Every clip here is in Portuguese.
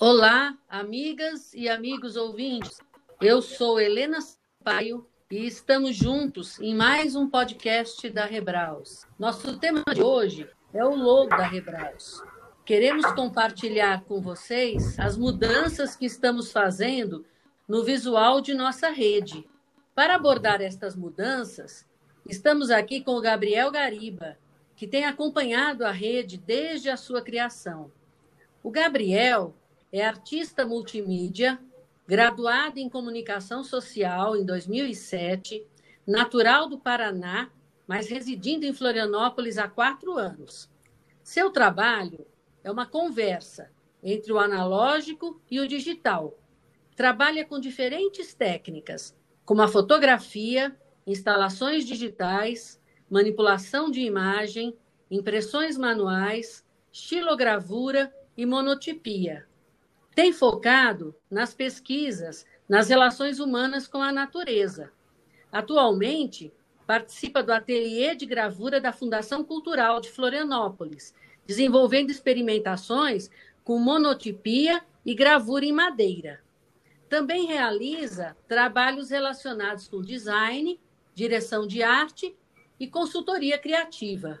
Olá, amigas e amigos ouvintes. Eu sou Helena Sampaio e estamos juntos em mais um podcast da Rebraus. Nosso tema de hoje é o logo da Rebraus. Queremos compartilhar com vocês as mudanças que estamos fazendo no visual de nossa rede. Para abordar estas mudanças, estamos aqui com o Gabriel Gariba, que tem acompanhado a rede desde a sua criação. O Gabriel é artista multimídia, graduado em comunicação social em 2007, natural do Paraná, mas residindo em Florianópolis há quatro anos. Seu trabalho é uma conversa entre o analógico e o digital. Trabalha com diferentes técnicas, como a fotografia, instalações digitais, manipulação de imagem, impressões manuais, estilogravura e monotipia. Tem focado nas pesquisas nas relações humanas com a natureza. Atualmente, participa do ateliê de gravura da Fundação Cultural de Florianópolis, desenvolvendo experimentações com monotipia e gravura em madeira. Também realiza trabalhos relacionados com design, direção de arte e consultoria criativa.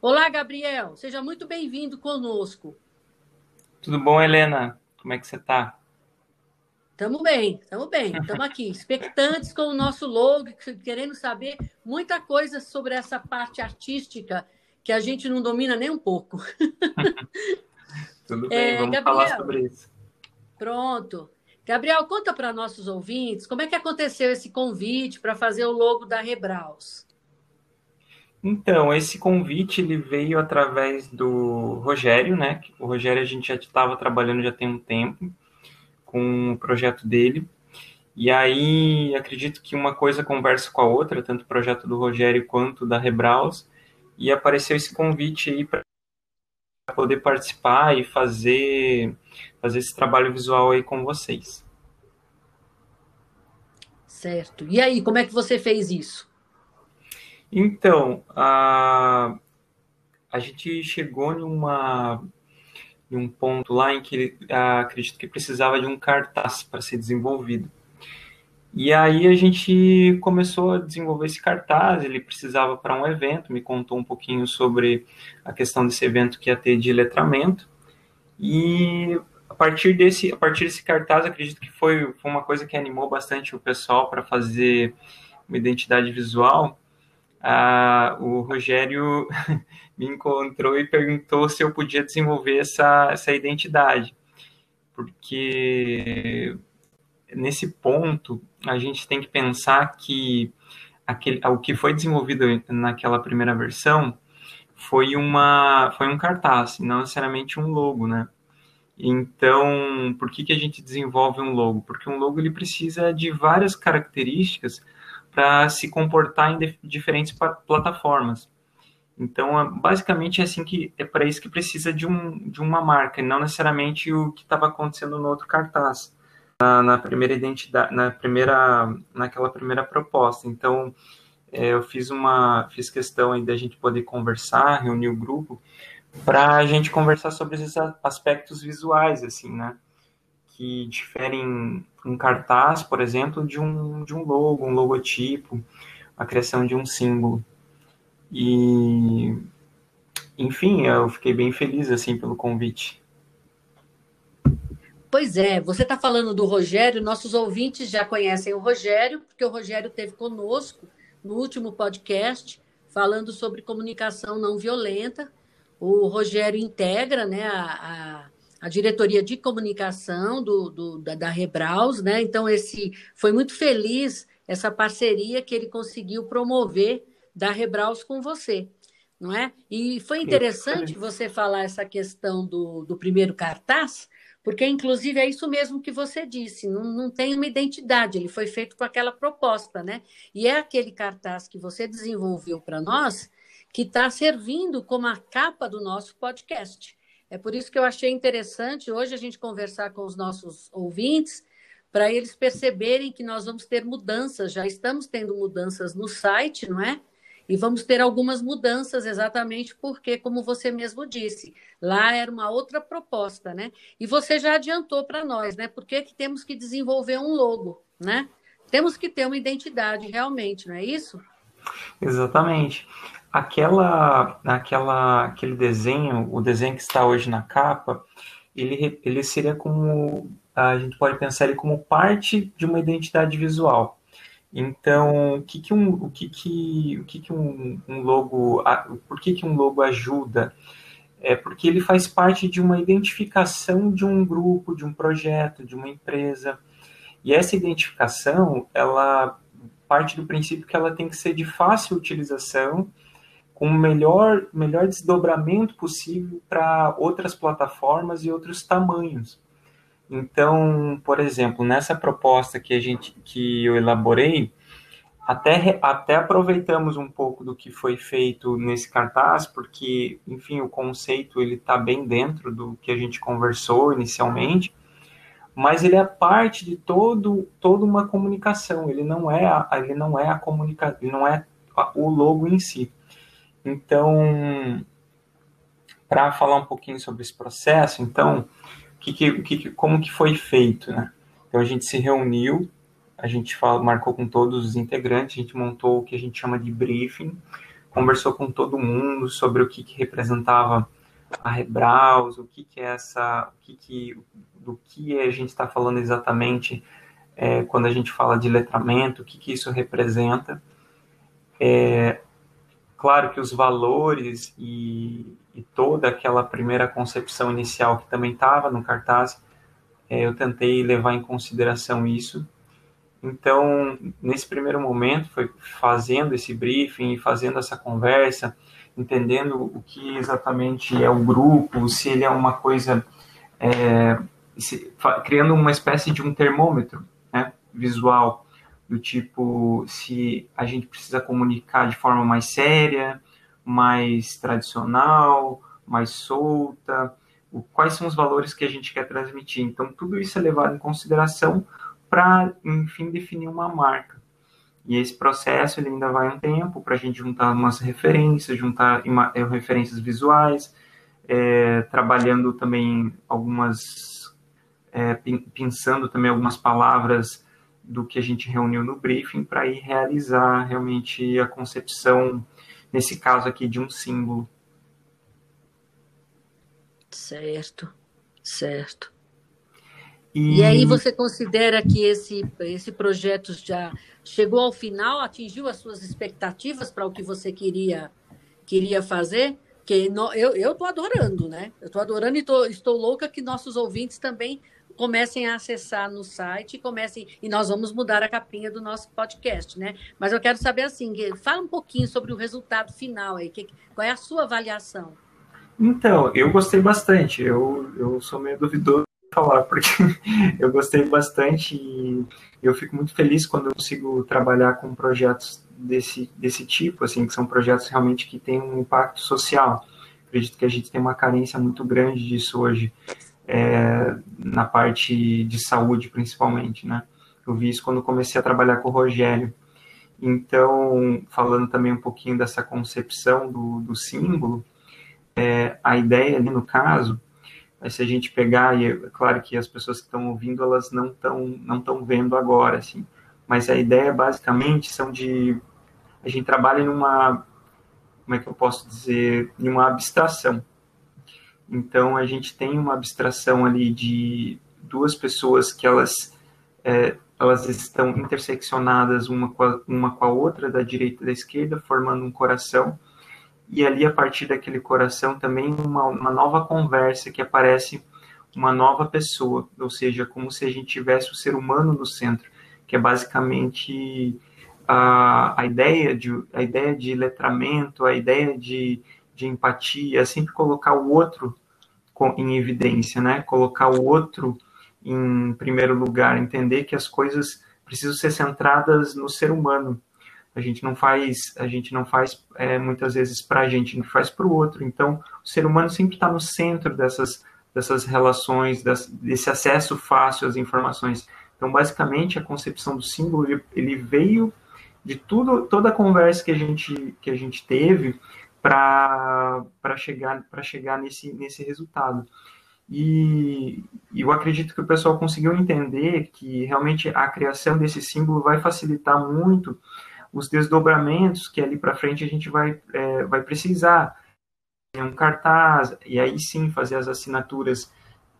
Olá, Gabriel, seja muito bem-vindo conosco. Tudo bom, Helena? Como é que você está? Estamos bem, estamos bem, estamos aqui, expectantes com o nosso logo, querendo saber muita coisa sobre essa parte artística que a gente não domina nem um pouco. Tudo bem, é, vamos Gabriel, falar sobre isso. Pronto. Gabriel, conta para nossos ouvintes como é que aconteceu esse convite para fazer o logo da Rebraus. Então, esse convite ele veio através do Rogério, né? O Rogério a gente já estava trabalhando já tem um tempo com o projeto dele. E aí acredito que uma coisa conversa com a outra, tanto o projeto do Rogério quanto da Rebraus, e apareceu esse convite aí para poder participar e fazer fazer esse trabalho visual aí com vocês. Certo. E aí, como é que você fez isso? Então, a, a gente chegou numa, em um ponto lá em que a, acredito que precisava de um cartaz para ser desenvolvido. E aí a gente começou a desenvolver esse cartaz, ele precisava para um evento, me contou um pouquinho sobre a questão desse evento que ia ter de letramento. E a partir desse, a partir desse cartaz, acredito que foi, foi uma coisa que animou bastante o pessoal para fazer uma identidade visual ah, o Rogério me encontrou e perguntou se eu podia desenvolver essa, essa identidade, porque nesse ponto a gente tem que pensar que aquele, o que foi desenvolvido naquela primeira versão foi uma foi um cartaz, não necessariamente um logo, né? Então, por que, que a gente desenvolve um logo? Porque um logo ele precisa de várias características para se comportar em diferentes plataformas. Então, basicamente é assim que é para isso que precisa de, um, de uma marca, não necessariamente o que estava acontecendo no outro cartaz, na, na, primeira identidade, na primeira, naquela primeira proposta. Então, é, eu fiz uma, fiz questão aí da gente poder conversar, reunir o grupo, para a gente conversar sobre esses aspectos visuais, assim, né? Que diferem um cartaz, por exemplo, de um, de um logo, um logotipo, a criação de um símbolo. E, enfim, eu fiquei bem feliz assim pelo convite. Pois é, você está falando do Rogério, nossos ouvintes já conhecem o Rogério, porque o Rogério esteve conosco no último podcast falando sobre comunicação não violenta. O Rogério integra né, a, a diretoria de comunicação do, do, da, da Rebraus, né? Então, esse foi muito feliz essa parceria que ele conseguiu promover da Rebraus com você, não é? E foi interessante você falar essa questão do, do primeiro cartaz, porque, inclusive, é isso mesmo que você disse, não, não tem uma identidade, ele foi feito com aquela proposta, né? E é aquele cartaz que você desenvolveu para nós que está servindo como a capa do nosso podcast. É por isso que eu achei interessante hoje a gente conversar com os nossos ouvintes, para eles perceberem que nós vamos ter mudanças, já estamos tendo mudanças no site, não é? E vamos ter algumas mudanças, exatamente porque, como você mesmo disse, lá era uma outra proposta, né? E você já adiantou para nós, né? Por que, que temos que desenvolver um logo, né? Temos que ter uma identidade realmente, não é isso? Exatamente. Aquela, aquela, aquele desenho, o desenho que está hoje na capa, ele, ele seria como a gente pode pensar ele como parte de uma identidade visual. Então, o que, que um, o que, que, o que, que um, um logo, por que, que um logo ajuda? É porque ele faz parte de uma identificação de um grupo, de um projeto, de uma empresa. E essa identificação, ela parte do princípio que ela tem que ser de fácil utilização, com o melhor, melhor desdobramento possível para outras plataformas e outros tamanhos. Então, por exemplo, nessa proposta que a gente que eu elaborei, até, até aproveitamos um pouco do que foi feito nesse cartaz, porque, enfim, o conceito ele está bem dentro do que a gente conversou inicialmente, mas ele é parte de todo toda uma comunicação. Ele não é a, ele não é a comunicação, ele não é o logo em si. Então, para falar um pouquinho sobre esse processo, então que, que, como que foi feito, né? Então a gente se reuniu, a gente fala, marcou com todos os integrantes, a gente montou o que a gente chama de briefing, conversou com todo mundo sobre o que, que representava a Rebraus, o que, que é essa, o que, que do que a gente está falando exatamente é, quando a gente fala de letramento, o que, que isso representa. É, claro que os valores e, e toda aquela primeira concepção inicial que também estava no cartaz, é, eu tentei levar em consideração isso. Então, nesse primeiro momento, foi fazendo esse briefing, fazendo essa conversa, entendendo o que exatamente é o grupo, se ele é uma coisa, é, se, criando uma espécie de um termômetro né, visual, do tipo se a gente precisa comunicar de forma mais séria, mais tradicional, mais solta, o, quais são os valores que a gente quer transmitir. Então, tudo isso é levado em consideração para, enfim, definir uma marca. E esse processo ele ainda vai um tempo para a gente juntar umas referências, juntar é, referências visuais, é, trabalhando também algumas, é, pensando também algumas palavras do que a gente reuniu no briefing para ir realizar realmente a concepção nesse caso aqui de um símbolo. Certo, certo. E... e, aí você considera que esse, esse projeto já chegou ao final, atingiu as suas expectativas para o que você queria, queria fazer? Que no, eu estou adorando, né? Eu estou adorando e tô, estou louca que nossos ouvintes também comecem a acessar no site, comecem e nós vamos mudar a capinha do nosso podcast, né? Mas eu quero saber assim, fala um pouquinho sobre o resultado final aí, que, qual é a sua avaliação? Então, eu gostei bastante. Eu, eu sou meio duvidoso falar porque eu gostei bastante e eu fico muito feliz quando eu consigo trabalhar com projetos desse desse tipo, assim, que são projetos realmente que têm um impacto social. Acredito que a gente tem uma carência muito grande disso hoje é, na parte de saúde, principalmente, né? Eu vi isso quando comecei a trabalhar com o Rogério. Então, falando também um pouquinho dessa concepção do, do símbolo, é, a ideia ali no caso se a gente pegar, e é claro que as pessoas que estão ouvindo, elas não estão não tão vendo agora, assim, mas a ideia basicamente são de, a gente trabalha numa, como é que eu posso dizer, em uma abstração, então a gente tem uma abstração ali de duas pessoas que elas é, elas estão interseccionadas uma com, a, uma com a outra, da direita e da esquerda, formando um coração. E ali, a partir daquele coração, também uma, uma nova conversa que aparece uma nova pessoa, ou seja, como se a gente tivesse o ser humano no centro, que é basicamente a, a, ideia, de, a ideia de letramento, a ideia de, de empatia, é sempre colocar o outro em evidência, né? Colocar o outro em primeiro lugar, entender que as coisas precisam ser centradas no ser humano. A gente não faz, a gente não faz é, muitas vezes para a gente, a gente faz para o outro. Então, o ser humano sempre está no centro dessas dessas relações, desse acesso fácil às informações. Então, basicamente, a concepção do símbolo ele, veio de tudo, toda a conversa que a gente, que a gente teve para chegar, chegar nesse, nesse resultado. E, eu acredito que o pessoal conseguiu entender que realmente a criação desse símbolo vai facilitar muito os desdobramentos que ali para frente a gente vai, é, vai precisar. Um cartaz, e aí sim fazer as assinaturas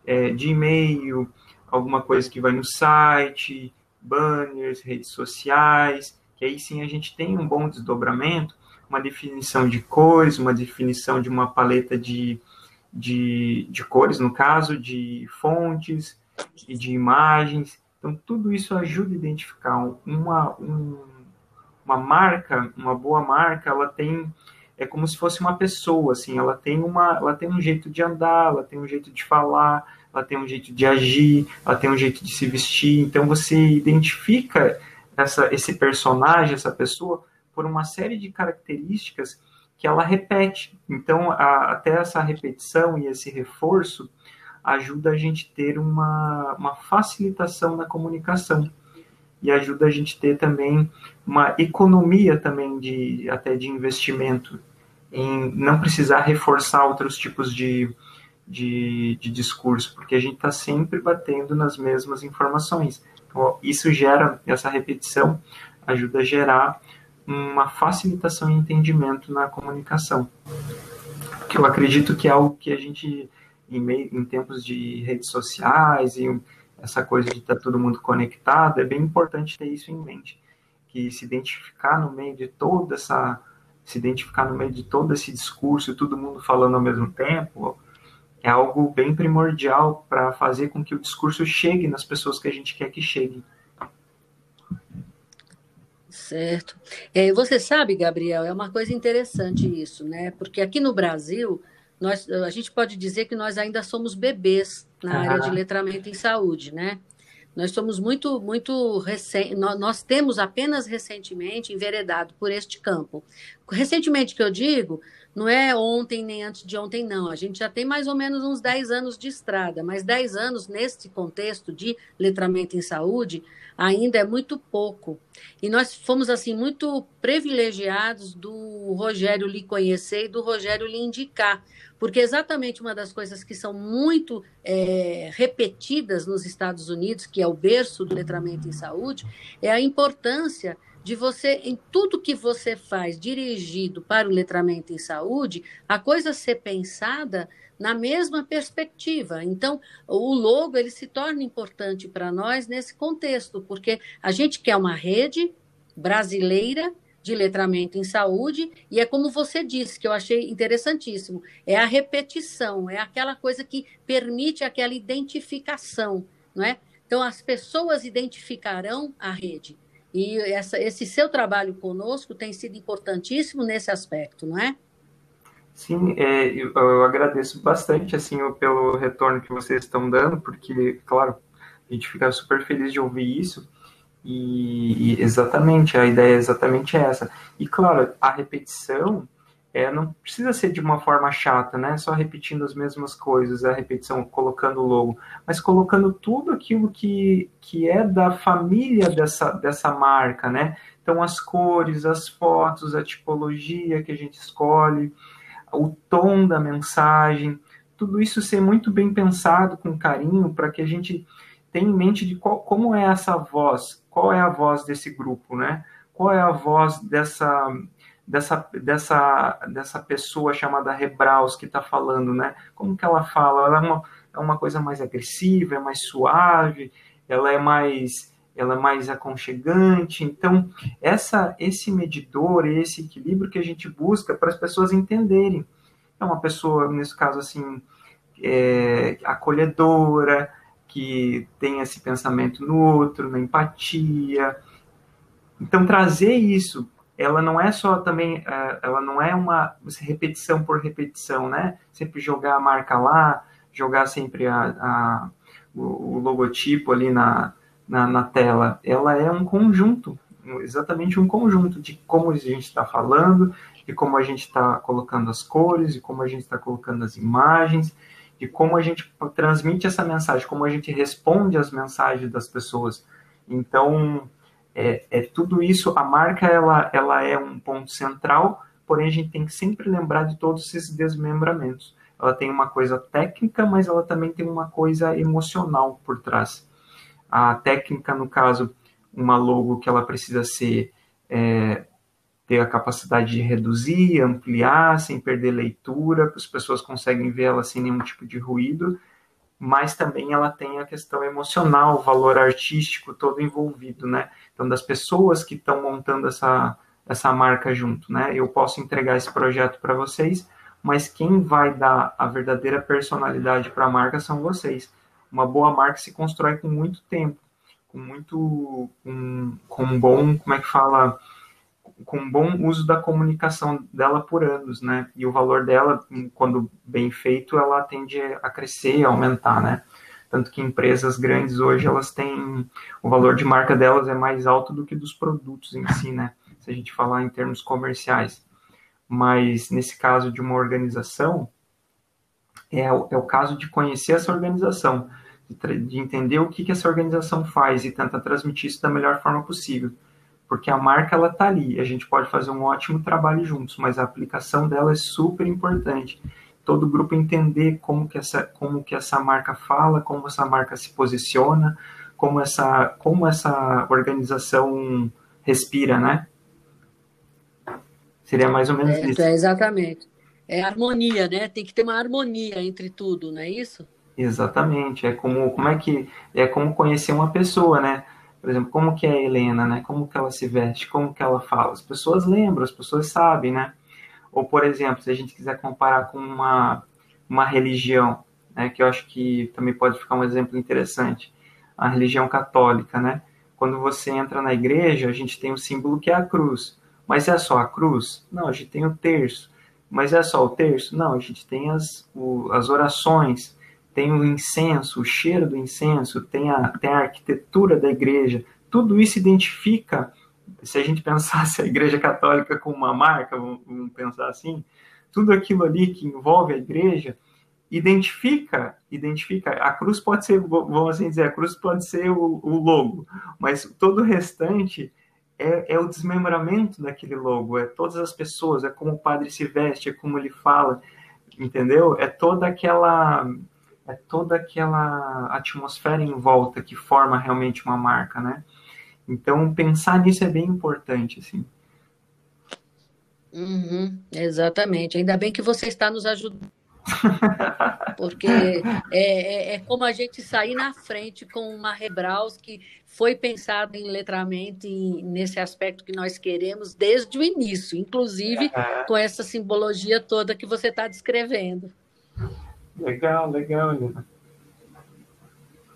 é, de e-mail, alguma coisa que vai no site, banners, redes sociais, que aí sim a gente tem um bom desdobramento, uma definição de cores, uma definição de uma paleta de, de, de cores, no caso, de fontes e de imagens. Então, tudo isso ajuda a identificar uma, um, uma marca, uma boa marca, ela tem é como se fosse uma pessoa, assim, ela tem uma, ela tem um jeito de andar, ela tem um jeito de falar, ela tem um jeito de agir, ela tem um jeito de se vestir. Então você identifica essa, esse personagem, essa pessoa, por uma série de características que ela repete. Então a, até essa repetição e esse reforço ajuda a gente ter uma, uma facilitação na comunicação e ajuda a gente ter também uma economia também de até de investimento em não precisar reforçar outros tipos de, de, de discurso, porque a gente está sempre batendo nas mesmas informações. Então, isso gera, essa repetição ajuda a gerar uma facilitação e entendimento na comunicação. Que eu acredito que é algo que a gente, em, meio, em tempos de redes sociais e essa coisa de estar tá todo mundo conectado, é bem importante ter isso em mente. Que se identificar no meio de toda essa. Se identificar no meio de todo esse discurso, todo mundo falando ao mesmo tempo, é algo bem primordial para fazer com que o discurso chegue nas pessoas que a gente quer que chegue. Certo. É, você sabe, Gabriel, é uma coisa interessante isso, né? Porque aqui no Brasil, nós, a gente pode dizer que nós ainda somos bebês na ah. área de letramento em saúde, né? Nós somos muito, muito recente, nós, nós temos apenas recentemente enveredado por este campo. Recentemente que eu digo, não é ontem nem antes de ontem, não. A gente já tem mais ou menos uns 10 anos de estrada, mas 10 anos nesse contexto de letramento em saúde ainda é muito pouco. E nós fomos, assim, muito privilegiados do Rogério lhe conhecer e do Rogério lhe indicar, porque exatamente uma das coisas que são muito é, repetidas nos Estados Unidos, que é o berço do letramento em saúde, é a importância de você, em tudo que você faz dirigido para o letramento em saúde, a coisa ser pensada na mesma perspectiva. Então, o logo ele se torna importante para nós nesse contexto, porque a gente quer uma rede brasileira de letramento em saúde, e é como você disse, que eu achei interessantíssimo, é a repetição, é aquela coisa que permite aquela identificação, não é? Então, as pessoas identificarão a rede. E essa, esse seu trabalho conosco tem sido importantíssimo nesse aspecto, não é? Sim, é, eu, eu, agradeço bastante assim pelo retorno que vocês estão dando, porque, claro, a gente fica super feliz de ouvir isso. E, e exatamente, a ideia é exatamente essa. E, claro, a repetição é, não precisa ser de uma forma chata, né? Só repetindo as mesmas coisas, a repetição, colocando o logo, mas colocando tudo aquilo que, que é da família dessa, dessa marca, né? Então, as cores, as fotos, a tipologia que a gente escolhe, o tom da mensagem, tudo isso ser muito bem pensado, com carinho, para que a gente tenha em mente de qual, como é essa voz, qual é a voz desse grupo, né? Qual é a voz dessa dessa, dessa, dessa pessoa chamada Rebraus que está falando, né? Como que ela fala? Ela é uma, é uma coisa mais agressiva, é mais suave, ela é mais ela é mais aconchegante. Então, essa, esse medidor, esse equilíbrio que a gente busca para as pessoas entenderem. É uma pessoa, nesse caso, assim, é, acolhedora, que tem esse pensamento no outro, na empatia. Então, trazer isso ela não é só também, é, ela não é uma repetição por repetição, né? Sempre jogar a marca lá, jogar sempre a, a o, o, logotipo ali na, na, na, tela. Ela é um conjunto, exatamente um conjunto de como a gente está falando, de como a gente está colocando as cores, de como a gente está colocando as imagens, de como a gente transmite essa mensagem, como a gente responde às mensagens das pessoas. Então, É, é tudo isso, a marca ela, ela é um ponto central, porém a gente tem que sempre lembrar de todos esses desmembramentos. Ela tem uma coisa técnica, mas ela também tem uma coisa emocional por trás. A técnica, no caso, uma logo que ela precisa ser é, ter a capacidade de reduzir, ampliar, sem perder leitura, as pessoas conseguem ver ela sem nenhum tipo de ruído, mas também ela tem a questão emocional, o valor artístico todo envolvido, né? Então, das pessoas que estão montando essa, essa marca junto, né? Eu posso entregar esse projeto para vocês, mas quem vai dar a verdadeira personalidade para a marca são vocês. Uma boa marca se constrói com muito tempo, com muito, com, com um bom, como é que fala, com bom uso da comunicação dela por anos, né? E o valor dela, quando bem feito, ela tende a crescer, a aumentar, né? Tanto que empresas grandes hoje, elas têm, o valor de marca delas é mais alto do que dos produtos em si, né? Se a gente falar em termos comerciais. Mas, nesse caso de uma organização, é, o, é o caso de conhecer essa organização, de, de entender o que, que essa organização faz e tentar transmitir isso da melhor forma possível porque a marca ela tá ali, a gente pode fazer um ótimo trabalho juntos, mas a aplicação dela é super importante. Todo grupo entender como que essa, como que essa marca fala, como essa marca se posiciona, como essa, como essa organização respira, né? Seria mais ou menos é, isso. É, exatamente. É harmonia, né? Tem que ter uma harmonia entre tudo, não é isso? Exatamente. É como, como é que é como conhecer uma pessoa, né? Por exemplo, como que é a Helena, né? Como que ela se veste, como que ela fala. As pessoas lembram, as pessoas sabem, né? Ou, por exemplo, se a gente quiser comparar com uma, uma religião, né? Que eu acho que também pode ficar um exemplo interessante. A religião católica, né? Quando você entra na igreja, a gente tem o símbolo que é a cruz. Mas é só a cruz? Não, a gente tem o terço. Mas é só o terço? Não, a gente tem as, o, as orações, tem o incenso, o cheiro do incenso, tem a, tem a arquitetura da igreja, tudo isso identifica, se a gente pensasse a igreja católica como uma marca, vamos, pensar assim, tudo aquilo ali que envolve a igreja, identifica, identifica, a cruz pode ser, vamos assim dizer, a cruz pode ser o, o logo, mas todo o restante é, é, o desmembramento daquele logo, é todas as pessoas, é como o padre se veste, é como ele fala, entendeu? É toda aquela é toda aquela atmosfera em volta que forma realmente uma marca, né? Então, pensar nisso é bem importante, assim. Uhum, exatamente. Ainda bem que você está nos ajudando. Porque é, é, é, como a gente sair na frente com uma Rebraus que foi pensada em letramento e nesse aspecto que nós queremos desde o início, inclusive com essa simbologia toda que você está descrevendo. Legal, legal, Helena.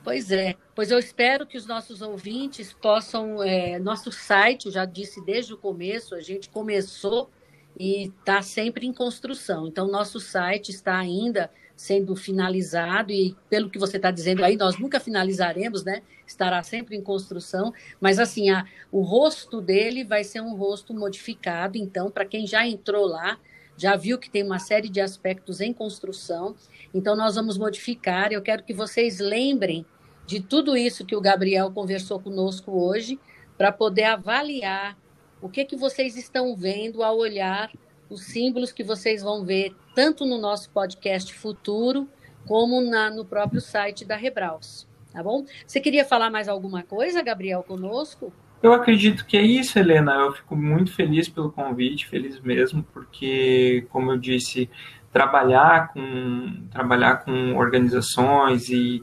Pois é, pois eu espero que os nossos ouvintes possam. É, nosso site, eu já disse desde o começo, a gente começou e está sempre em construção. Então, nosso site está ainda sendo finalizado e, pelo que você está dizendo aí, nós nunca finalizaremos, né? Estará sempre em construção, mas assim, a, o rosto dele vai ser um rosto modificado. Então, para quem já entrou lá, já viu que tem uma série de aspectos em construção então, nós vamos modificar. Eu quero que vocês lembrem de tudo isso que o Gabriel conversou conosco hoje, para poder avaliar o que, que vocês estão vendo ao olhar os símbolos que vocês vão ver tanto no nosso podcast futuro, como na, no próprio site da Rebraus. Tá bom? Você queria falar mais alguma coisa, Gabriel, conosco? Eu acredito que é isso, Helena. Eu fico muito feliz pelo convite, feliz mesmo, porque, como eu disse, trabalhar com, trabalhar com organizações e,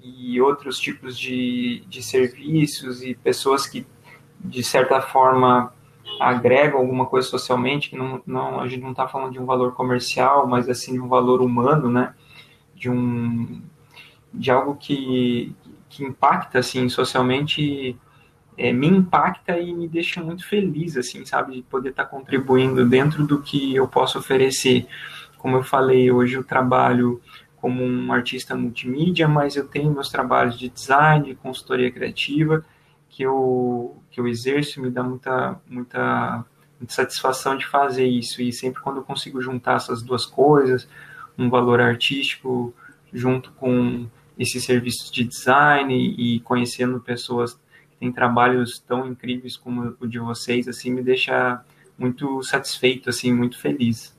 e outros tipos de, de serviços e pessoas que, de certa forma, agregam alguma coisa socialmente, que não, não, a gente não está falando de um valor comercial, mas assim de um valor humano, né? De um de algo que, que impacta assim socialmente é, me impacta e me deixa muito feliz assim sabe de poder estar tá contribuindo dentro do que eu posso oferecer como eu falei, hoje eu trabalho como um artista multimídia, mas eu tenho meus trabalhos de design, de consultoria criativa, que eu, que eu exerço, me dá muita, muita, muita satisfação de fazer isso. E sempre quando eu consigo juntar essas duas coisas, um valor artístico junto com esses serviços de design e conhecendo pessoas tem trabalhos tão incríveis como o de vocês, assim, me deixa muito satisfeito, assim, muito feliz.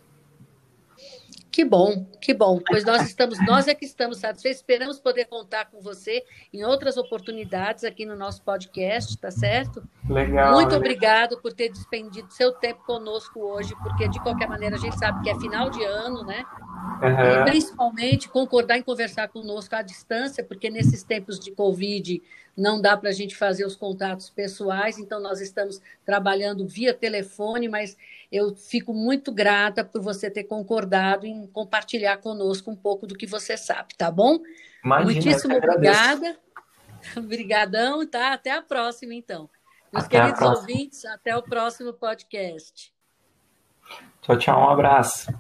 Que bom, que bom. Pois nós estamos, nós é que estamos satisfeitos. Esperamos poder contar com você em outras oportunidades aqui no nosso podcast, tá certo? Legal. Muito né? obrigado por ter despendido seu tempo conosco hoje, porque de qualquer maneira a gente sabe que é final de ano, né? Uhum. E principalmente concordar em conversar conosco à distância, porque nesses tempos de Covid não dá para a gente fazer os contatos pessoais, então nós estamos trabalhando via telefone, mas eu fico muito grata por você ter concordado em compartilhar conosco um pouco do que você sabe, tá bom? Imagina, Muitíssimo obrigada. Obrigadão, tá? Até a próxima, então. Meus Até queridos ouvintes, até o próximo podcast. Tchau, tchau, um abraço.